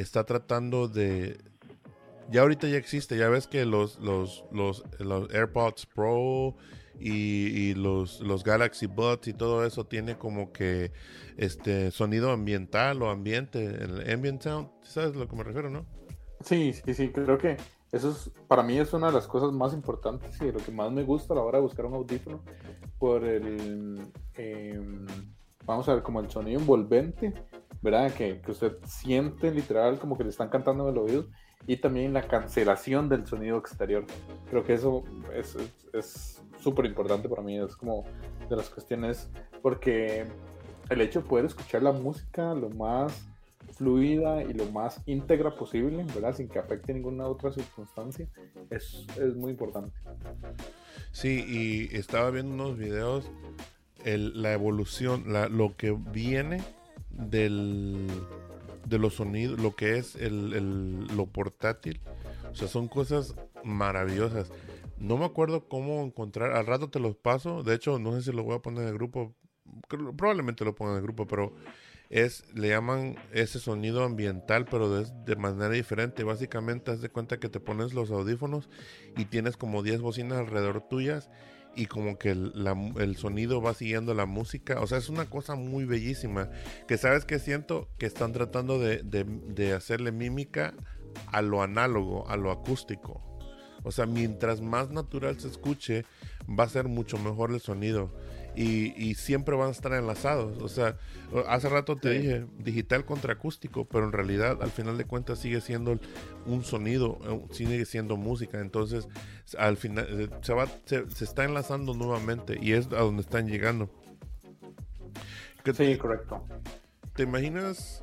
está tratando de... Ya ahorita ya existe, ya ves que los, los, los, AirPods Pro y, los, los Galaxy Buds y todo eso tiene como que este sonido ambiental o ambiente, el ambient sound, ¿sabes lo que me refiero, no? Sí, sí, sí, creo que eso es, para mí es una de las cosas más importantes y lo que más me gusta a la hora de buscar un audífono por el, em, vamos a ver, como el sonido envolvente, ¿verdad? Que, que, usted siente literal como que le están cantando en el oído y también la cancelación del sonido exterior. Creo que eso es súper importante para mí, es como de las cuestiones, porque el hecho de poder escuchar la música lo más fluida y lo más íntegra posible, ¿verdad? Sin que afecte ninguna otra circunstancia, es, es muy importante. Sí, y estaba viendo unos videos, el, la evolución, la, lo que viene del, de los sonidos, lo que es el, el, lo portátil, o sea, son cosas maravillosas. No me acuerdo cómo encontrar. Al rato te los paso. De hecho, no sé si lo voy a poner en el grupo. Probablemente lo ponga en el grupo, pero es le llaman ese sonido ambiental, pero de, de manera diferente. Básicamente, haz de cuenta que te pones los audífonos y tienes como 10 bocinas alrededor tuyas y como que el, sonido va siguiendo la música. O sea, es una cosa muy bellísima. Que sabes que siento que están tratando de, de hacerle mímica a lo análogo, a lo acústico. O sea, mientras más natural se escuche, va a ser mucho mejor el sonido. Y, siempre van a estar enlazados. O sea, hace rato te dije digital contra acústico, pero en realidad al final de cuentas sigue siendo un sonido, eh, sigue siendo música. Entonces, al final eh, se, va, se, está enlazando nuevamente y es a donde están llegando. Sí, correcto. ¿Te imaginas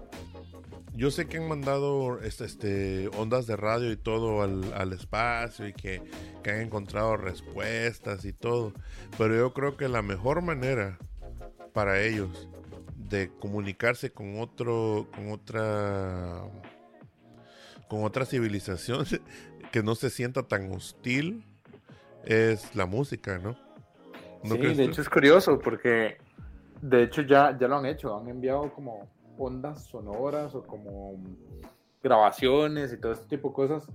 yo sé que han mandado este, este, ondas de radio y todo al, espacio y que, han encontrado respuestas y todo. Pero yo creo que la mejor manera para ellos de comunicarse con otro, con otra, con otra civilización que no se sienta tan hostil es la música, ¿no? sí, de hecho es curioso porque de hecho ya, ya lo han hecho, han enviado como ondas sonoras o como grabaciones y todo este tipo de cosas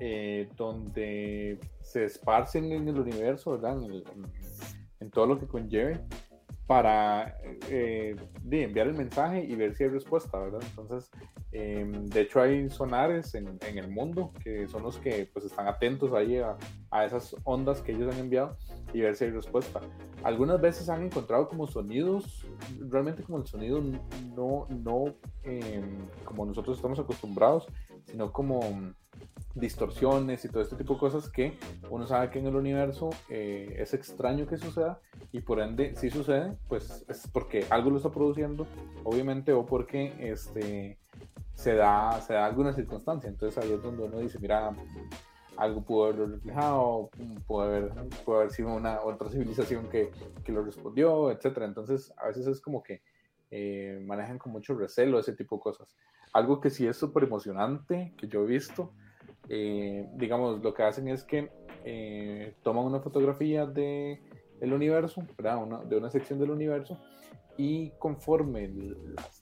eh, donde se esparcen en el universo, ¿verdad? En, todo lo que conlleve para eh, enviar el mensaje y ver si hay respuesta, ¿verdad? Entonces, em, de hecho hay sonares en, en, el mundo que son los que pues están atentos ahí a, a, esas ondas que ellos han enviado y ver si hay respuesta. Algunas veces han encontrado como sonidos, realmente como el sonido no, no em, como nosotros estamos acostumbrados, sino como distorsiones y todo este tipo de cosas que uno sabe que en el universo eh, es extraño que suceda y por ende si sucede pues es porque algo lo está produciendo obviamente o porque este se da se da alguna circunstancia. Entonces ahí es donde uno dice mira algo pudo haberlo reflejado puede haber puede haber sido una otra civilización que, que lo respondió etcétera entonces a veces es como que eh, manejan con mucho recelo ese tipo de cosas. Algo que sí es súper emocionante que yo he visto eh, digamos, lo que hacen es que eh, toman una fotografía de el universo, de una sección del universo, y conforme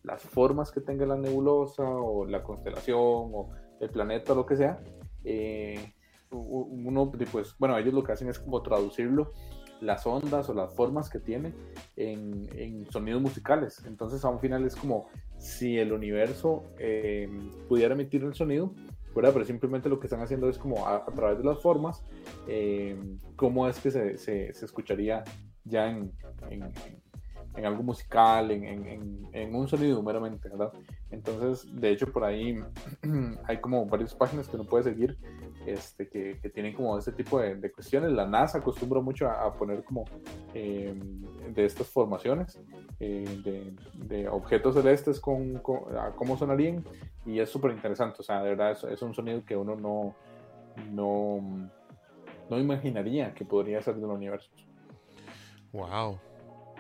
las, formas que tenga la nebulosa o la constelación o el planeta lo que sea, eh, uno, pues, bueno, ellos lo que hacen es como traducirlo, las ondas o las formas que tiene en, en sonidos musicales. Entonces, a un final es como si el universo pudiera emitir el sonido, pero simplemente lo que están haciendo es como a, través de las formas, eh, cómo es que se, se, escucharía ya en, en, en algo musical, en, un sonido meramente, ¿verdad? Entonces, de hecho, por ahí hay como varias páginas que uno puede seguir este, que, tienen como este tipo de, cuestiones. La NASA acostumbra mucho a, poner como eh, de estas formaciones eh, de, objetos celestes con, cómo sonarían y es súper interesante. O sea, de verdad es, un sonido que uno no, no, no imaginaría que podría ser del universo. Wow.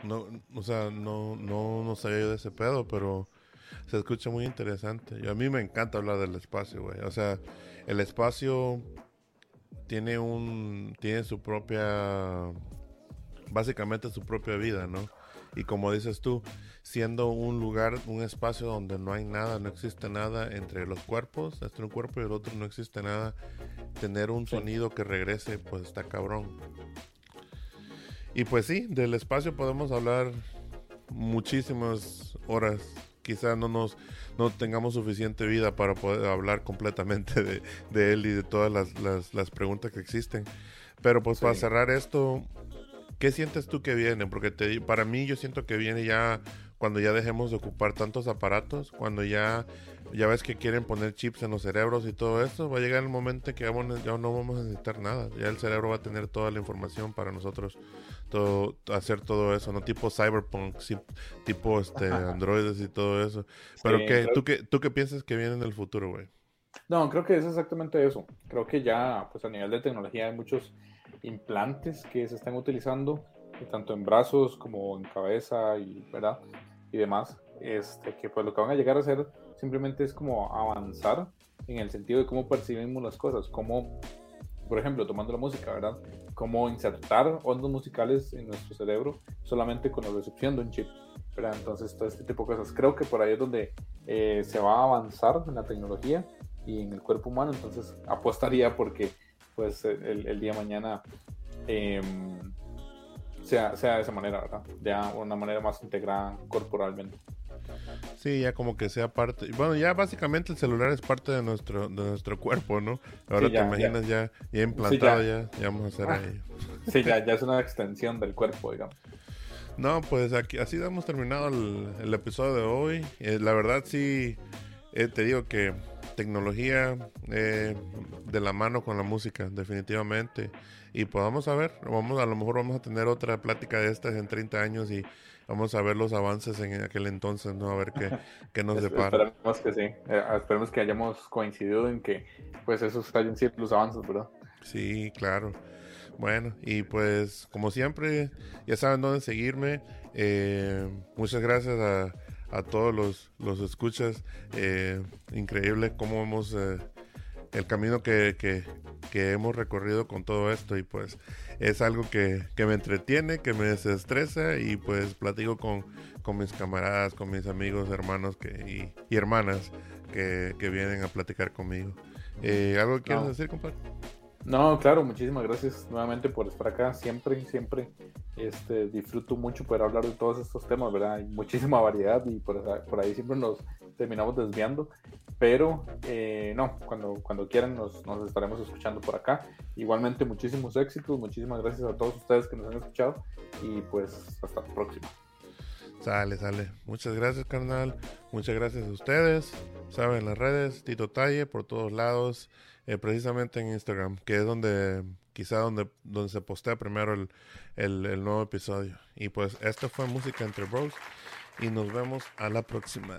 No, o sea, no, no, no sabía yo de ese pedo, pero se escucha muy interesante. Y a mí me encanta hablar del espacio, güey. O sea, el espacio tiene un, tiene su propia, básicamente su propia vida, ¿no? Y como dices tú, siendo un lugar, un espacio donde no hay nada, no existe nada entre los cuerpos, entre un cuerpo y el otro no existe nada, tener un sonido que regrese, pues está cabrón. Y pues sí, del espacio podemos hablar muchísimas horas. Quizá no nos no tengamos suficiente vida para poder hablar completamente de, él y de todas las, las, preguntas que existen. Pero pues para cerrar esto, ¿qué sientes tú que viene? Porque te, para mí yo siento que viene ya cuando ya dejemos de ocupar tantos aparatos, cuando ya ya ves que quieren poner chips en los cerebros y todo eso, va a llegar el momento en que ya no vamos a necesitar nada. Ya el cerebro va a tener toda la información para nosotros todo, hacer todo eso, ¿no? Tipo cyberpunk, tipo este androides y todo eso. Pero ¿qué, ¿tú, qué, ¿tú qué piensas que viene en el futuro, güey? No, creo que es exactamente eso. Creo que ya, pues a nivel de tecnología hay muchos implantes que se están utilizando, tanto en brazos como en cabeza y, ¿verdad? y demás, este, que pues lo que van a llegar a hacer simplemente es como avanzar en el sentido de cómo percibimos las cosas, cómo por ejemplo, tomando la música, ¿verdad? Cómo insertar ondas musicales en nuestro cerebro solamente con la recepción de un chip, ¿verdad? Entonces, todo este tipo de cosas. Creo que por ahí es donde eh, se va a avanzar en la tecnología y en el cuerpo humano, entonces apostaría porque pues el, el día de mañana em, sea, sea de esa manera, ¿verdad? Ya una manera más integrada corporalmente. Sí, ya como que sea parte. Bueno, ya básicamente el celular es parte de nuestro de nuestro cuerpo, ¿no? Ahora te imaginas ya, ya, implantado, ya. ya. vamos a hacer ah. ahí. Sí, ya, ya es una extensión del cuerpo, digamos. No, pues aquí así hemos terminado el, episodio de hoy. Eh, la verdad sí, eh, te digo que tecnología eh, de la mano con la música, definitivamente. Y pues vamos a ver, vamos, a lo mejor vamos a tener otra plática de estas en 30 años y vamos a ver los avances en aquel entonces, ¿no? A ver qué, qué nos depara. Esperemos que sí, eh, esperemos que hayamos coincidido en que pues esos hayan sido los avances, ¿verdad? Sí, claro. Bueno, y pues como siempre, ya saben dónde seguirme. Eh, muchas gracias a, a todos los, los escuchas. Eh, increíble cómo hemos el camino que, que, hemos recorrido con todo esto y pues es algo que, me entretiene, que me desestresa y pues platico con, con mis camaradas, con mis amigos, hermanos que, y, hermanas que, vienen a platicar conmigo. Eh, ¿Algo que quieres decir, compadre? No, claro, muchísimas gracias nuevamente por estar acá. Siempre, siempre este, disfruto mucho poder hablar de todos estos temas, ¿verdad? Hay muchísima variedad y por, por ahí siempre nos terminamos desviando. Pero eh, no, cuando, cuando quieran nos, nos, estaremos escuchando por acá. Igualmente, muchísimos éxitos, muchísimas gracias a todos ustedes que nos han escuchado y pues hasta la próxima. Sale, sale. Muchas gracias, carnal. Muchas gracias a ustedes. Saben, las redes, Tito Talle, por todos lados. Eh, precisamente en Instagram, que es donde quizá donde, donde se postea primero el, el, el nuevo episodio. Y pues esto fue Música entre Bros. Y nos vemos a la próxima.